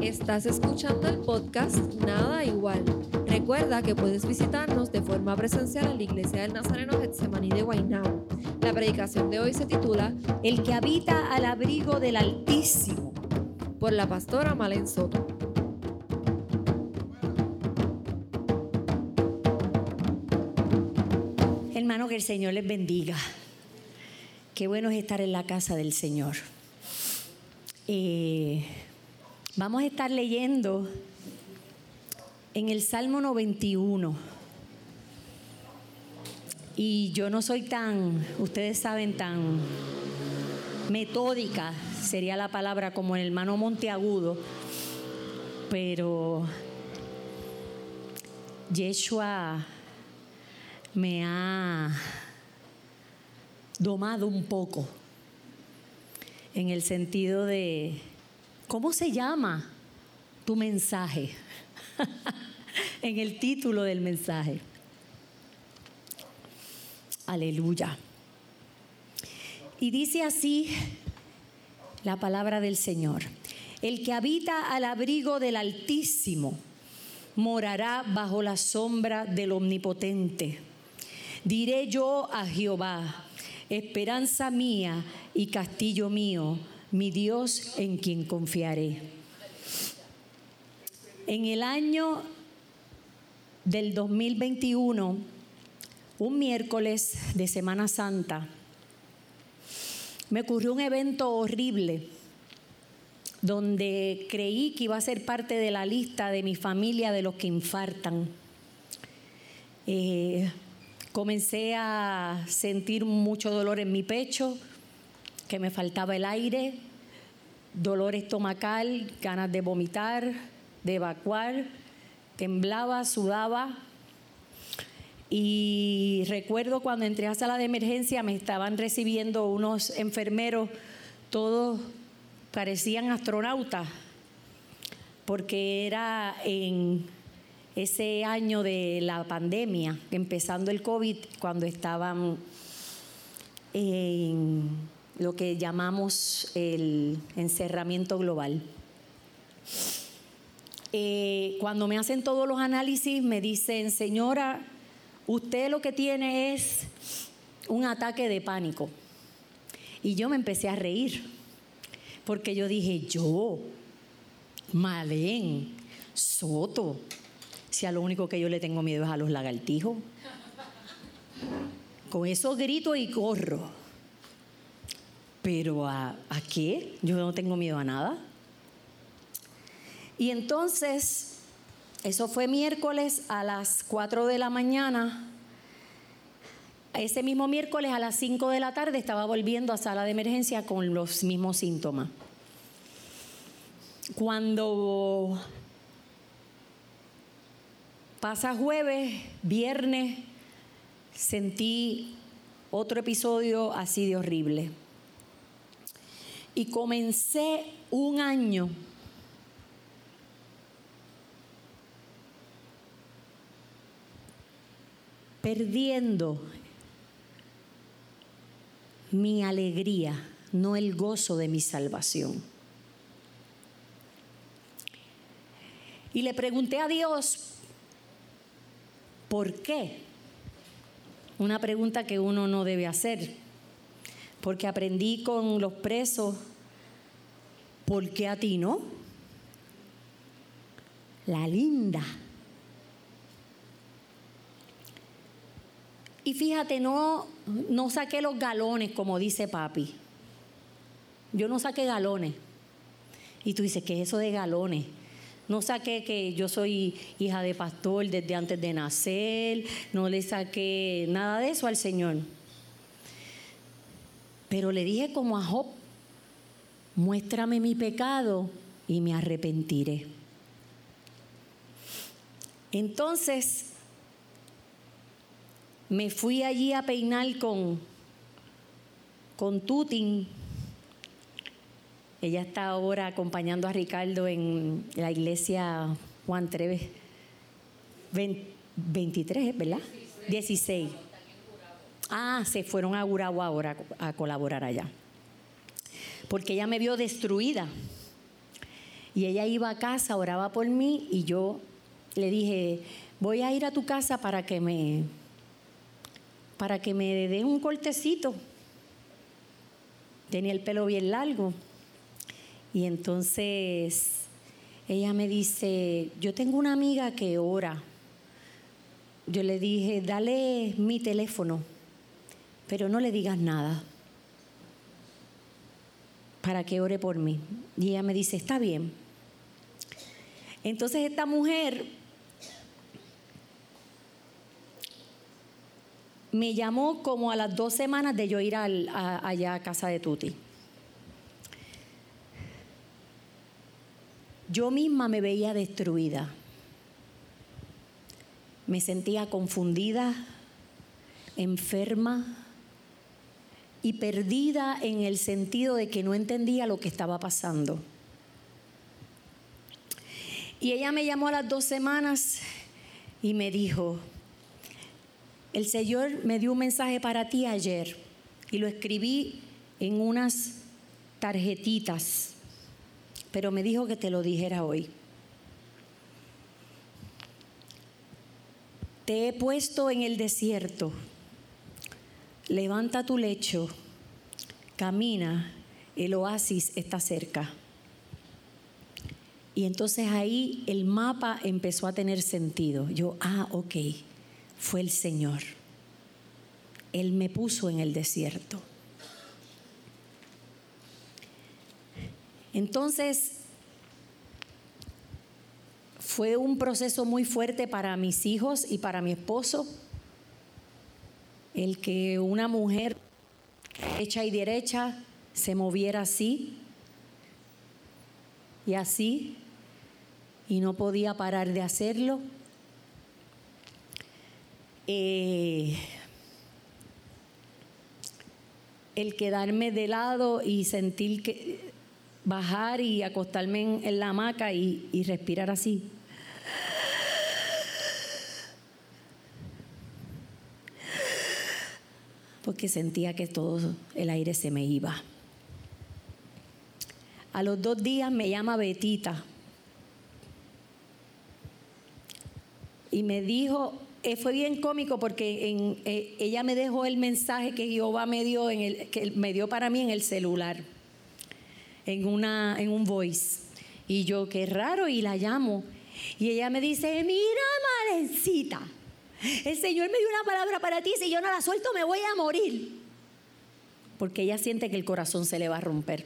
Estás escuchando el podcast Nada Igual. Recuerda que puedes visitarnos de forma presencial en la Iglesia del Nazareno Getsemaní de Guaynabo. La predicación de hoy se titula El que habita al abrigo del Altísimo. por la pastora Malen Soto. Hermano, que el Señor les bendiga. Qué bueno es estar en la casa del Señor. Vamos a estar leyendo en el Salmo 91. Y yo no soy tan, ustedes saben, tan metódica, sería la palabra como el hermano Monteagudo, pero Yeshua me ha domado un poco en el sentido de, ¿cómo se llama tu mensaje? en el título del mensaje. Aleluya. Y dice así la palabra del Señor. El que habita al abrigo del Altísimo morará bajo la sombra del Omnipotente. Diré yo a Jehová, esperanza mía y castillo mío, mi Dios en quien confiaré. En el año del 2021, un miércoles de Semana Santa, me ocurrió un evento horrible donde creí que iba a ser parte de la lista de mi familia de los que infartan. Eh, comencé a sentir mucho dolor en mi pecho, que me faltaba el aire, dolor estomacal, ganas de vomitar, de evacuar, temblaba, sudaba. Y recuerdo cuando entré a sala de emergencia me estaban recibiendo unos enfermeros, todos parecían astronautas, porque era en ese año de la pandemia, empezando el COVID, cuando estaban en lo que llamamos el encerramiento global. Eh, cuando me hacen todos los análisis, me dicen, señora, usted lo que tiene es un ataque de pánico. Y yo me empecé a reír, porque yo dije, yo, Malén, Soto, si lo único que yo le tengo miedo es a los lagartijos. Con eso grito y corro. Pero ¿a, ¿a qué? Yo no tengo miedo a nada. Y entonces, eso fue miércoles a las 4 de la mañana. Ese mismo miércoles a las 5 de la tarde estaba volviendo a sala de emergencia con los mismos síntomas. Cuando pasa jueves, viernes, sentí otro episodio así de horrible. Y comencé un año perdiendo mi alegría, no el gozo de mi salvación. Y le pregunté a Dios, ¿por qué? Una pregunta que uno no debe hacer, porque aprendí con los presos, ¿por qué a ti no? La linda. Y fíjate, no, no saqué los galones, como dice papi. Yo no saqué galones. Y tú dices, ¿qué es eso de galones? No saqué que yo soy hija de pastor desde antes de nacer, no le saqué nada de eso al Señor. Pero le dije como a Job, muéstrame mi pecado y me arrepentiré. Entonces, me fui allí a peinar con, con Tutin. Ella está ahora acompañando a Ricardo en la iglesia Juan Treves 23, ¿verdad? 16. Ah, se fueron a Gurabo ahora a colaborar allá. porque ella me vio destruida. Y ella iba a casa, oraba por mí y yo le dije, voy a ir a tu casa para que me para que me dé un cortecito. Tenía el pelo bien largo. Y entonces ella me dice, yo tengo una amiga que ora. Yo le dije, dale mi teléfono, pero no le digas nada para que ore por mí. Y ella me dice, está bien. Entonces esta mujer me llamó como a las dos semanas de yo ir allá a casa de Tuti. Yo misma me veía destruida. Me sentía confundida, enferma y perdida en el sentido de que no entendía lo que estaba pasando. Y ella me llamó a las dos semanas y me dijo, el Señor me dio un mensaje para ti ayer y lo escribí en unas tarjetitas pero me dijo que te lo dijera hoy. Te he puesto en el desierto. Levanta tu lecho, camina, el oasis está cerca. Y entonces ahí el mapa empezó a tener sentido. Yo, ah, ok, fue el Señor. Él me puso en el desierto. Entonces, fue un proceso muy fuerte para mis hijos y para mi esposo, el que una mujer hecha y derecha se moviera así y así y no podía parar de hacerlo. Eh, el quedarme de lado y sentir que bajar y acostarme en, la hamaca y, y respirar así. Porque sentía que todo el aire se me iba. A los dos días me llama Betita y me dijo, eh, fue bien cómico porque en, eh, ella me dejó el mensaje que Jehová me dio, en el, que me dio para mí en el celular en, una, en un voice. Y yo, qué raro, y la llamo. Y ella me dice, mira, malencita, el Señor me dio una palabra para ti, si yo no la suelto me voy a morir. Porque ella siente que el corazón se le va a romper.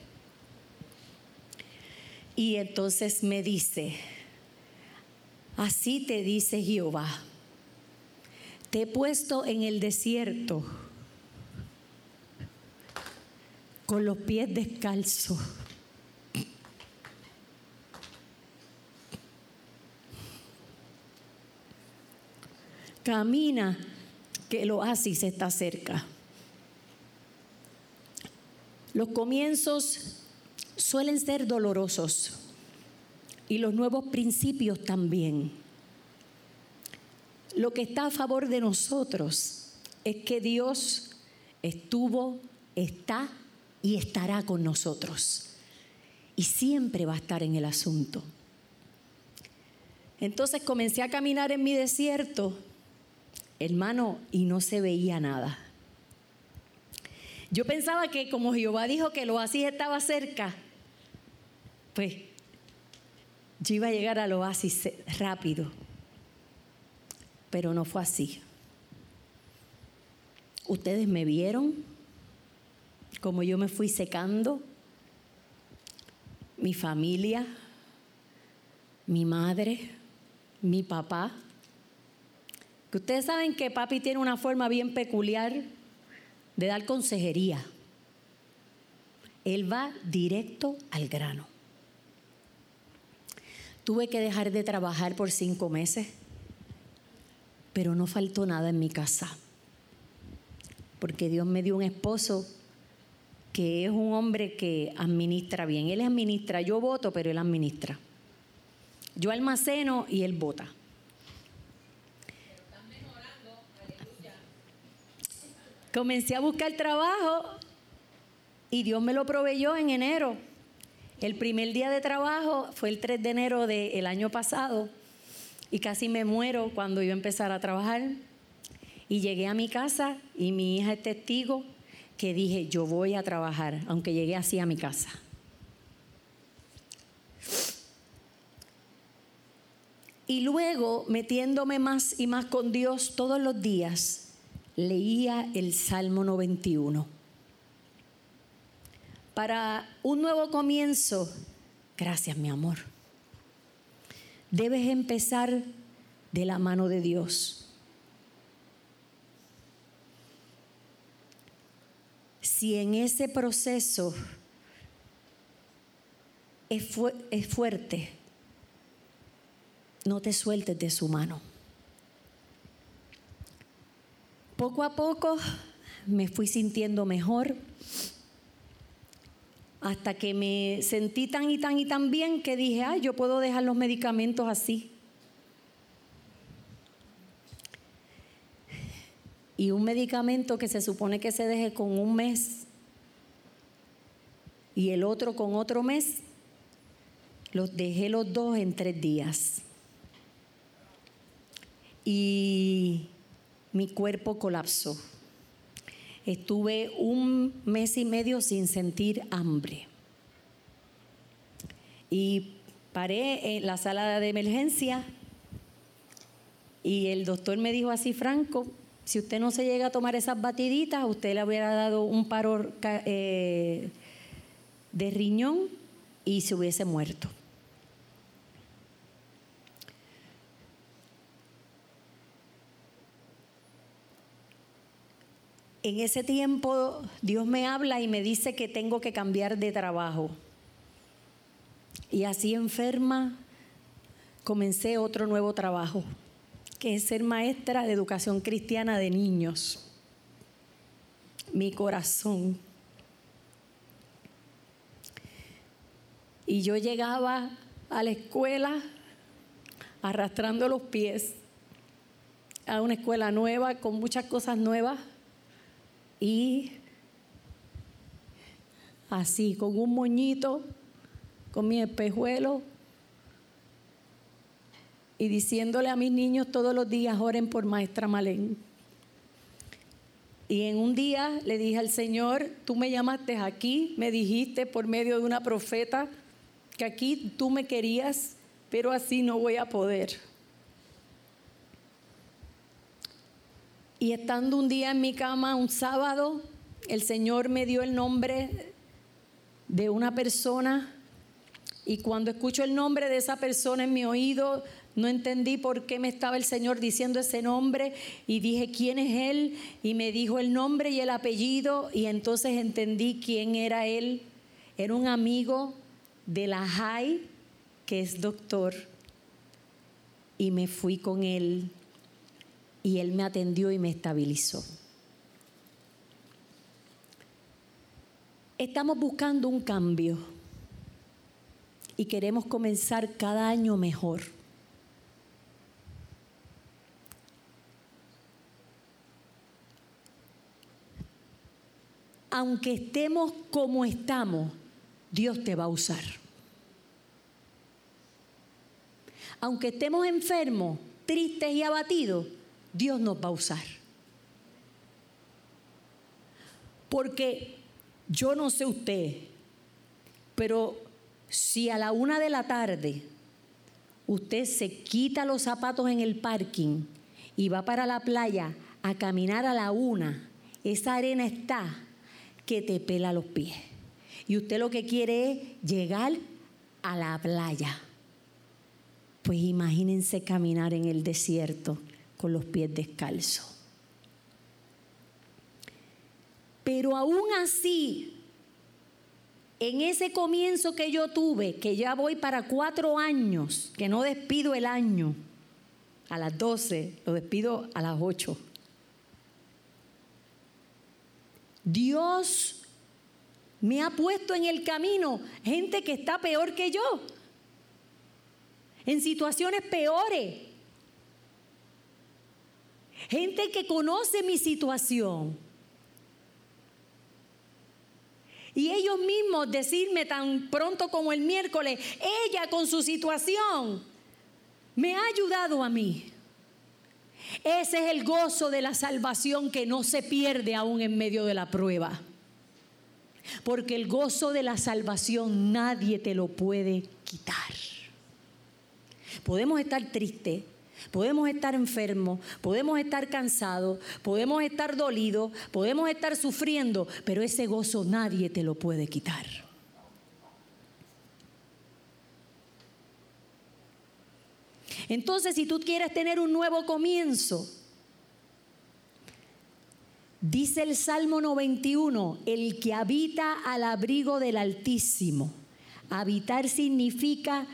Y entonces me dice, así te dice Jehová, te he puesto en el desierto con los pies descalzos Camina, que el oasis está cerca. Los comienzos suelen ser dolorosos y los nuevos principios también. Lo que está a favor de nosotros es que Dios estuvo, está y estará con nosotros. Y siempre va a estar en el asunto. Entonces comencé a caminar en mi desierto hermano, y no se veía nada. Yo pensaba que como Jehová dijo que el oasis estaba cerca, pues yo iba a llegar al oasis rápido, pero no fue así. Ustedes me vieron como yo me fui secando, mi familia, mi madre, mi papá, que ustedes saben que papi tiene una forma bien peculiar de dar consejería. Él va directo al grano. Tuve que dejar de trabajar por cinco meses, pero no faltó nada en mi casa, porque Dios me dio un esposo que es un hombre que administra bien. Él administra, yo voto, pero él administra. Yo almaceno y él vota. Comencé a buscar trabajo Y Dios me lo proveyó en enero. El primer día de trabajo fue el 3 de enero del año pasado y casi me muero cuando iba a empezar a trabajar. Y llegué a mi casa y mi hija es testigo que dije, yo voy a trabajar, aunque llegué así a mi casa. Y luego, metiéndome más y más con Dios todos los días, leía el Salmo 91. Para un nuevo comienzo, gracias mi amor, debes empezar de la mano de Dios. Si en ese proceso es, es fuerte, no te sueltes de su mano. Poco a poco me fui sintiendo mejor hasta que me sentí tan y tan y tan bien que dije, ay, yo puedo dejar los medicamentos así. Y un medicamento que se supone que se deje con un mes y el otro con otro mes, los dejé los dos en tres días y mi cuerpo colapsó. Estuve un mes y medio sin sentir hambre. Y paré en la sala de emergencia y el doctor me dijo así, Franco, si usted no se llega a tomar esas batiditas, usted le hubiera dado un paro eh, de riñón y se hubiese muerto. En ese tiempo Dios me habla y me dice que tengo que cambiar de trabajo. Y así enferma comencé otro nuevo trabajo, que es ser maestra de educación cristiana de niños. Mi corazón. Y yo llegaba a la escuela arrastrando los pies a una escuela nueva con muchas cosas nuevas y así, con un moñito, con mi espejuelo y diciéndole a mis niños todos los días, oren por maestra Malén. Y en un día le dije al Señor, tú me llamaste aquí, me dijiste por medio de una profeta que aquí tú me querías, pero así no voy a poder. Y estando un día en mi cama, un sábado, el Señor me dio el nombre de una persona. Y cuando escucho el nombre de esa persona en mi oído, no entendí por qué me estaba el Señor diciendo ese nombre. Y dije, ¿quién es Él? Y me dijo el nombre y el apellido. Y entonces entendí quién era Él. Era un amigo de la JAI, que es doctor, y me fui con Él y Él me atendió y me estabilizó. Estamos buscando un cambio y queremos comenzar cada año mejor. Aunque estemos como estamos, Dios te va a usar. Aunque estemos enfermos, tristes y abatidos, Dios nos va a usar. Porque yo no sé usted, pero si a la una de la tarde usted se quita los zapatos en el parking y va para la playa a caminar a la una, esa arena está que te pela los pies. Y usted lo que quiere es llegar a la playa. Pues imagínense caminar en el desierto con los pies descalzos. Pero aún así, en ese comienzo que yo tuve, que ya voy para cuatro años, que no despido el año a las doce, lo despido a las ocho. Dios me ha puesto en el camino gente que está peor que yo, en situaciones peores. Gente que conoce mi situación. Y ellos mismos decirme tan pronto como el miércoles, ella con su situación me ha ayudado a mí. Ese es el gozo de la salvación que no se pierde aún en medio de la prueba. Porque el gozo de la salvación nadie te lo puede quitar. Podemos estar tristes, podemos estar enfermos, podemos estar cansados, podemos estar dolidos, podemos estar sufriendo, pero ese gozo nadie te lo puede quitar. Entonces, si tú quieres tener un nuevo comienzo, dice el Salmo 91, el que habita al abrigo del Altísimo. Habitar significa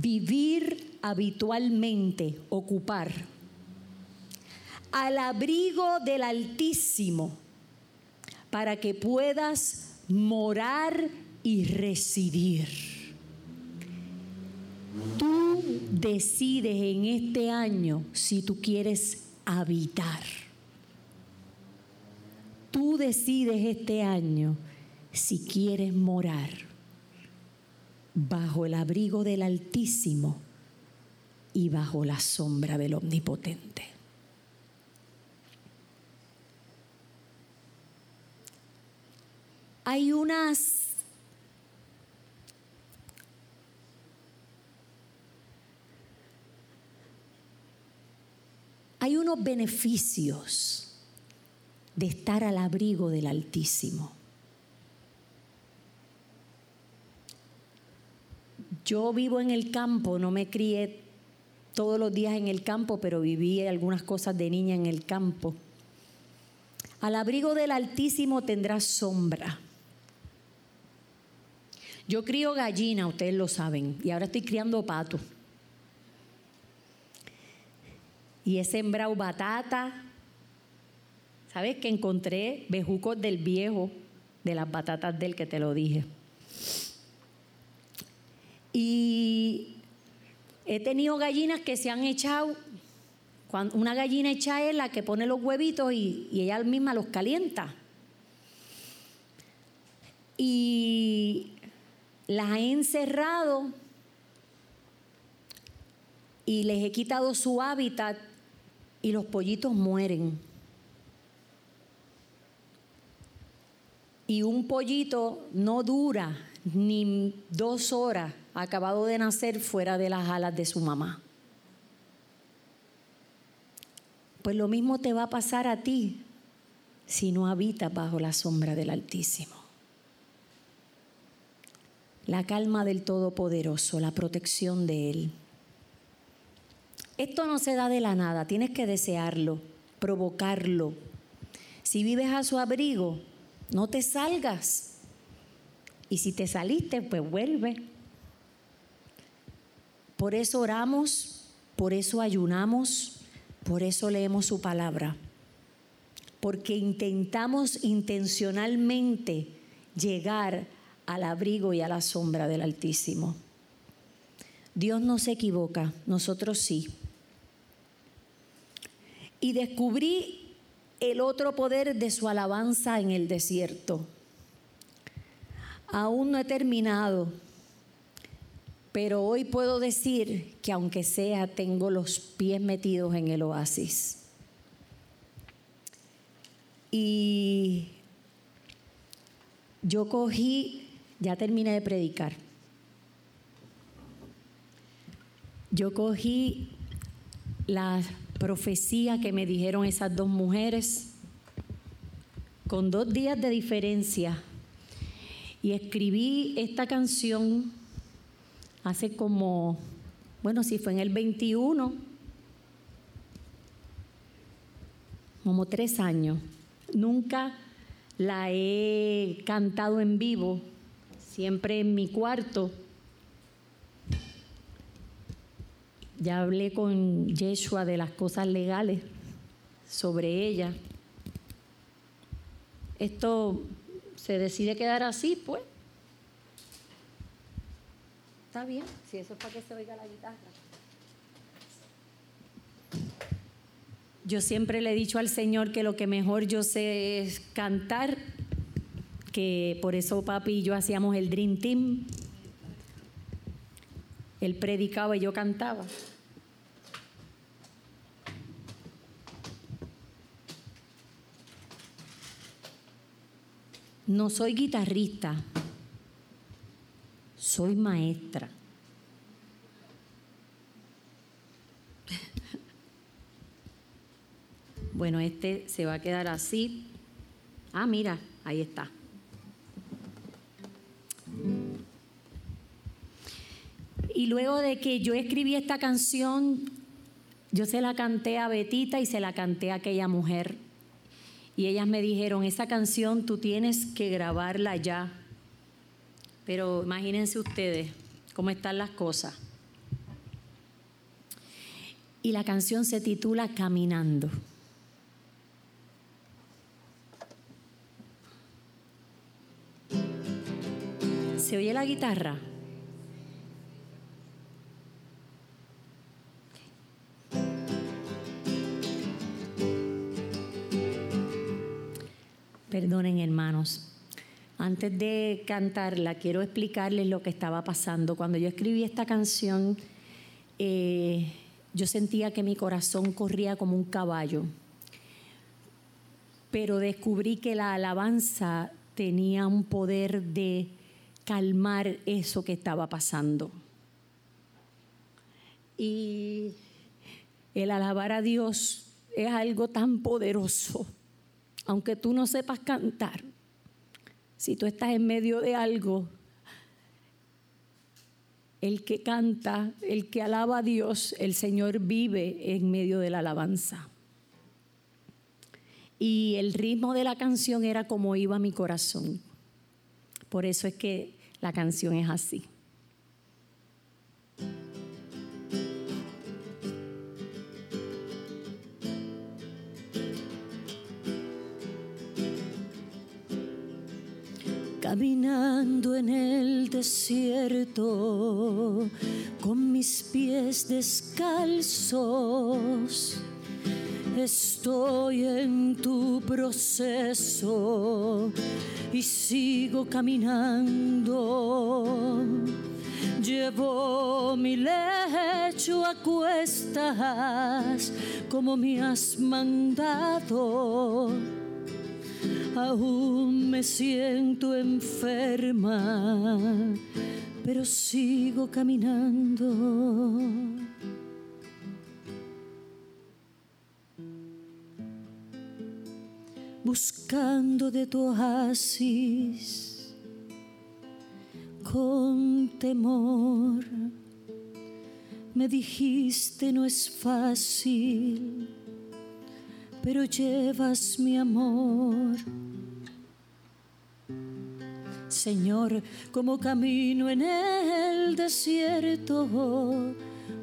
vivir habitualmente, ocupar. Al abrigo del Altísimo, para que puedas morar y residir. Tú decides en este año si tú quieres habitar. Tú decides este año si quieres morar bajo el abrigo del Altísimo y bajo la sombra del Omnipotente. Hay unas Hay unos beneficios de estar al abrigo del Altísimo. Yo vivo en el campo, no me crié todos los días en el campo, pero viví algunas cosas de niña en el campo. Al abrigo del Altísimo tendrás sombra. Yo crío gallina, ustedes lo saben, y ahora estoy criando pato y he sembrado batata. ¿Sabes que encontré bejucos del viejo, de las batatas del que te lo dije? Y he tenido gallinas que se han echado, una gallina hecha es la que pone los huevitos y, y ella misma los calienta. Y las he encerrado y les he quitado su hábitat y los pollitos mueren. Y un pollito no dura ni dos horas acabado de nacer fuera de las alas de su mamá. Pues lo mismo te va a pasar a ti si no habitas bajo la sombra del Altísimo. La calma del Todopoderoso, la protección de Él. Esto no se da de la nada, tienes que desearlo, provocarlo. Si vives a su abrigo, no te salgas. Y si te saliste, pues vuelve. Por eso oramos, por eso ayunamos, por eso leemos su palabra. Porque intentamos intencionalmente llegar al abrigo y a la sombra del Altísimo. Dios no se equivoca, nosotros sí y descubrí el otro poder de su alabanza en el desierto. Aún no he terminado, pero hoy puedo decir que aunque sea, tengo los pies metidos en el oasis. Y yo cogí, ya terminé de predicar, yo cogí las profecía que me dijeron esas dos mujeres, con dos días de diferencia. Y escribí esta canción hace como, bueno, si fue en el 21, como tres años. Nunca la he cantado en vivo, siempre en mi cuarto Ya hablé con Yeshua de las cosas legales sobre ella. Esto se decide quedar así, pues. Bien, si eso es para que se oiga la guitarra. Yo siempre le he dicho al Señor que lo que mejor yo sé es cantar que por eso papi y yo hacíamos el Dream Team. Él predicaba y yo cantaba. No soy guitarrista, soy maestra. Bueno, este se va a quedar así. Ah, mira, ahí está. Y luego de que yo escribí esta canción, yo se la canté a Betita y se la canté a aquella mujer. Y ellas me dijeron, esa canción tú tienes que grabarla ya. Pero imagínense ustedes cómo están las cosas. Y la canción se titula Caminando. ¿Se oye la guitarra? Perdonen hermanos. Antes de cantarla, quiero explicarles lo que estaba pasando. Cuando yo escribí esta canción, eh, yo sentía que mi corazón corría como un caballo, pero descubrí que la alabanza tenía un poder de calmar eso que estaba pasando. Y el alabar a Dios es algo tan poderoso, aunque tú no sepas cantar. Si tú estás en medio de algo, el que canta, el que alaba a Dios, el Señor vive en medio de la alabanza. Y el ritmo de la canción era como iba mi corazón. Por eso es que la canción es así. Caminando en el desierto con mis pies descalzos Estoy en tu proceso y sigo caminando. Llevo mi lecho a cuestas como me has mandado. Aún me siento enferma, pero sigo caminando. buscando de tu oasis con temor. Me dijiste no es fácil, pero llevas mi amor. Señor, como camino en el desierto,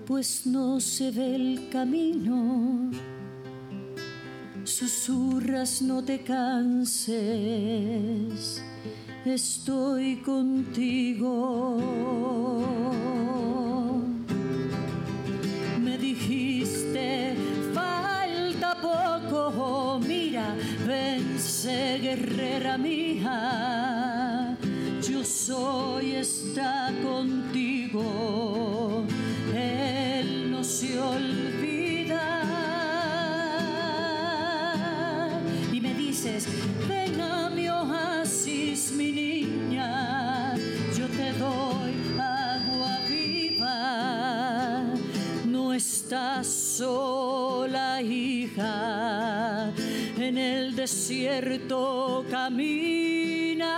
pues no se ve el camino susurras no te canses, estoy contigo. Vence guerrera mía, yo soy, está contigo, Él no se olvida. Ven a mi oasis, mi niña, yo te doy agua viva, no estás sola, hija, desierto camina,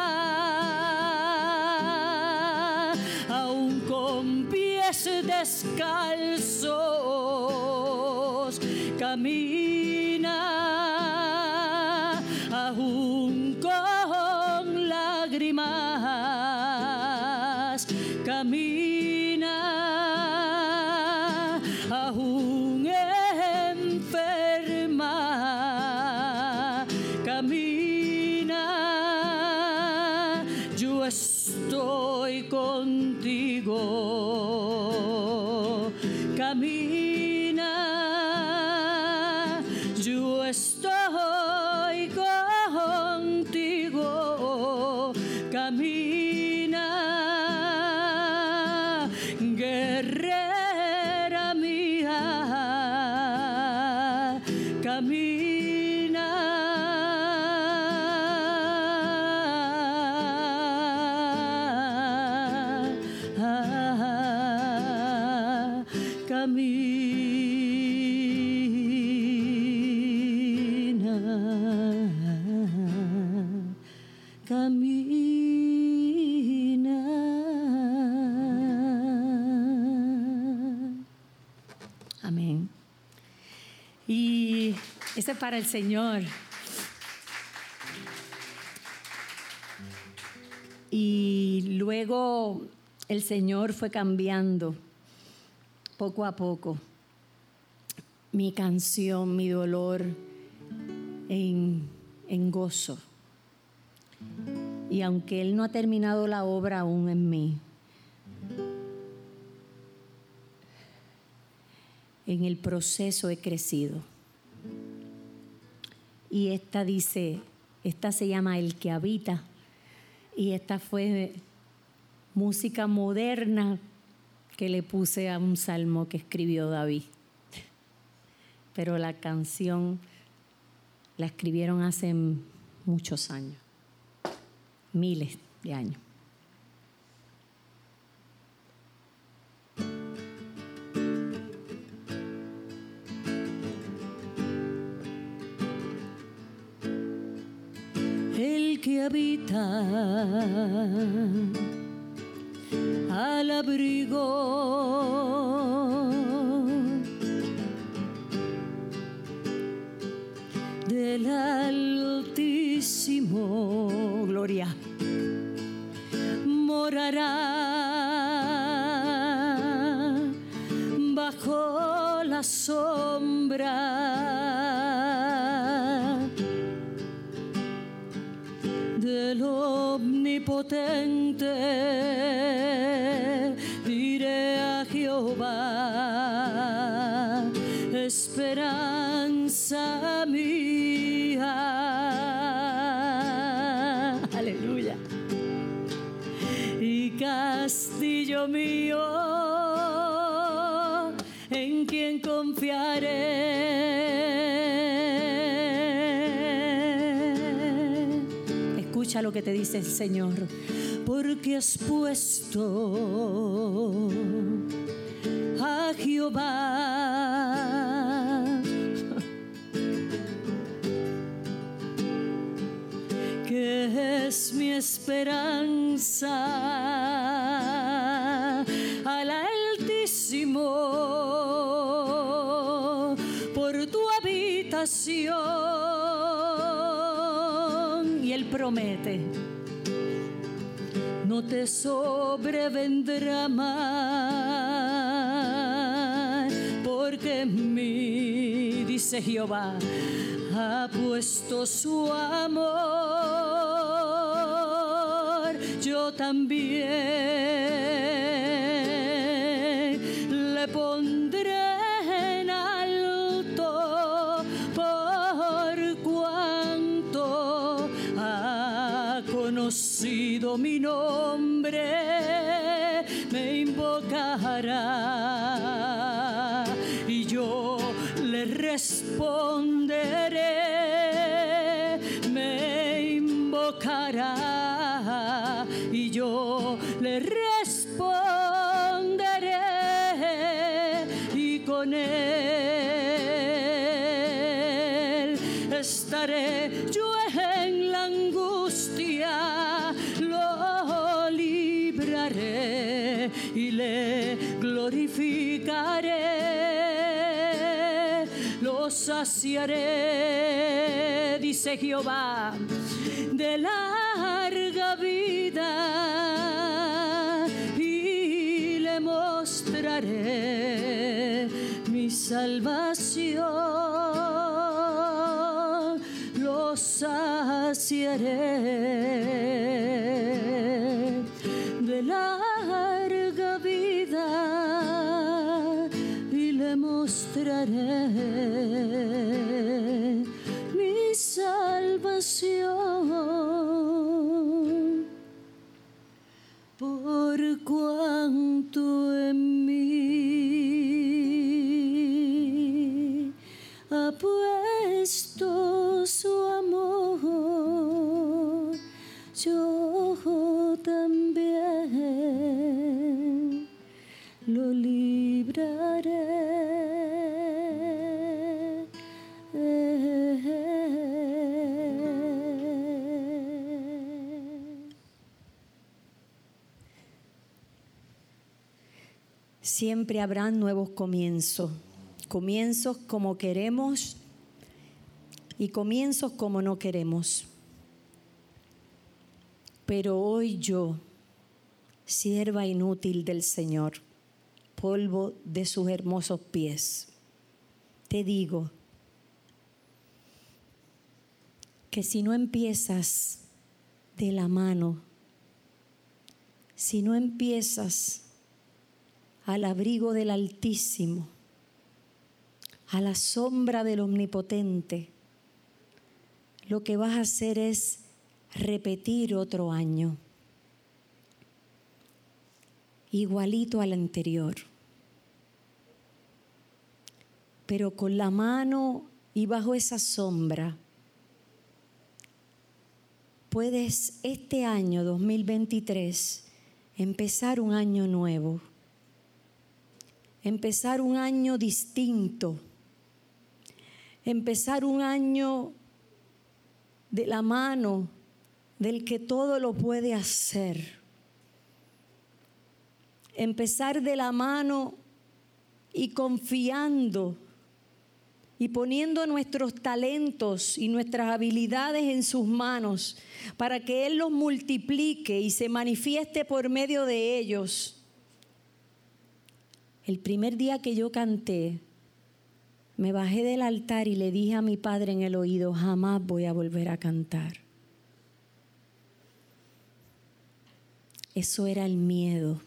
aún con pies descalzos, camina para el Señor. Y luego el Señor fue cambiando poco a poco mi canción, mi dolor en, en gozo. Y aunque Él no ha terminado la obra aún en mí, en el proceso he crecido. Y esta dice, esta se llama El que habita. Y esta fue música moderna que le puse a un salmo que escribió David. Pero la canción la escribieron hace muchos años, miles de años. Castillo mío, en quien confiaré lo que te dice el Señor, porque has puesto a Jehová. que es mi esperanza promete, no te sobrevendrá mal, porque en mí, dice Jehová, ha puesto su amor, yo también le pondré mi nombre, me invocará. Y yo le responderé, saciaré, dice Jehová, de larga vida y le mostraré mi salvación. Saciaré Siempre habrán nuevos comienzos, comienzos como queremos y comienzos como no queremos. Pero hoy yo, sierva inútil del Señor, polvo de sus hermosos pies, te digo que si no empiezas de la mano, si no empiezas al abrigo del Altísimo, a la sombra del Omnipotente, lo que vas a hacer es repetir otro año, igualito al anterior, pero con la mano y bajo esa sombra. Puedes este año 2023 empezar un año nuevo, empezar un año distinto, empezar un año de la mano del que todo lo puede hacer. Empezar de la mano y confiando y poniendo nuestros talentos y nuestras habilidades en sus manos para que Él los multiplique y se manifieste por medio de ellos. El primer día que yo canté, me bajé del altar y le dije a mi padre en el oído, jamás voy a volver a cantar. Eso era el miedo.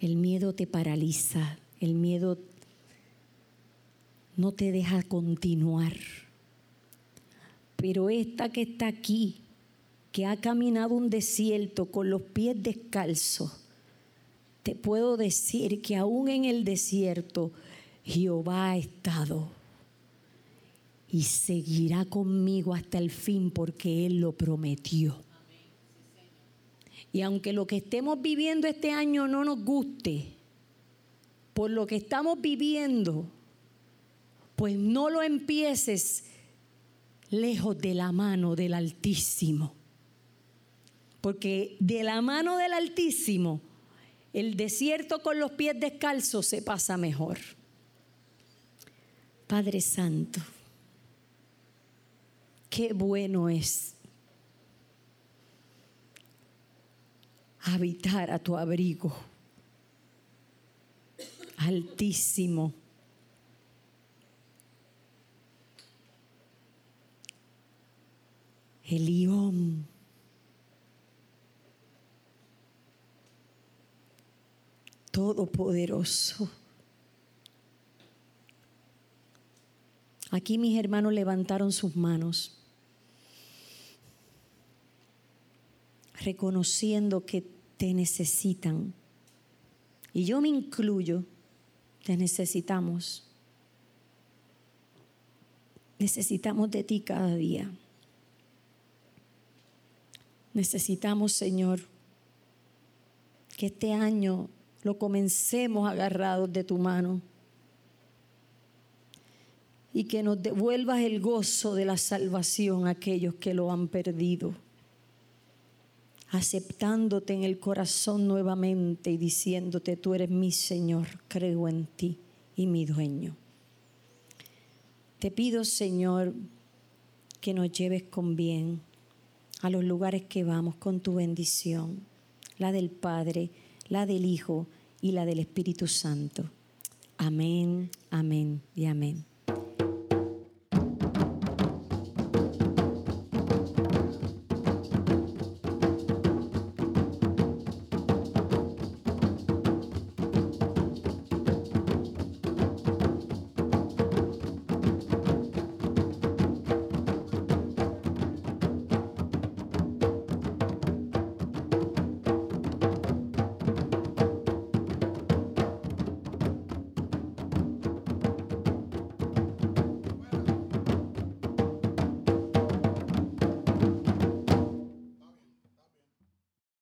El miedo te paraliza, el miedo no te deja continuar. Pero esta que está aquí, que ha caminado un desierto con los pies descalzos, te puedo decir que aún en el desierto Jehová ha estado y seguirá conmigo hasta el fin porque Él lo prometió. Y aunque lo que estemos viviendo este año no nos guste, por lo que estamos viviendo, pues no lo empieces lejos de la mano del Altísimo. Porque de la mano del Altísimo el desierto con los pies descalzos se pasa mejor. Padre Santo, qué bueno es habitar a tu abrigo, altísimo. Elión todopoderoso. Aquí mis hermanos levantaron sus manos, reconociendo que te necesitan. Y yo me incluyo, te necesitamos. Necesitamos de ti cada día. Necesitamos, Señor, que este año lo comencemos agarrados de tu mano. Y que nos devuelvas el gozo de la salvación a aquellos que lo han perdido. Aceptándote en el corazón nuevamente y diciéndote, tú eres mi Señor, creo en ti y mi dueño. Te pido, Señor, que nos lleves con bien a los lugares que vamos con tu bendición, la del Padre la del Hijo y la del Espíritu Santo. Amén, amén y amén.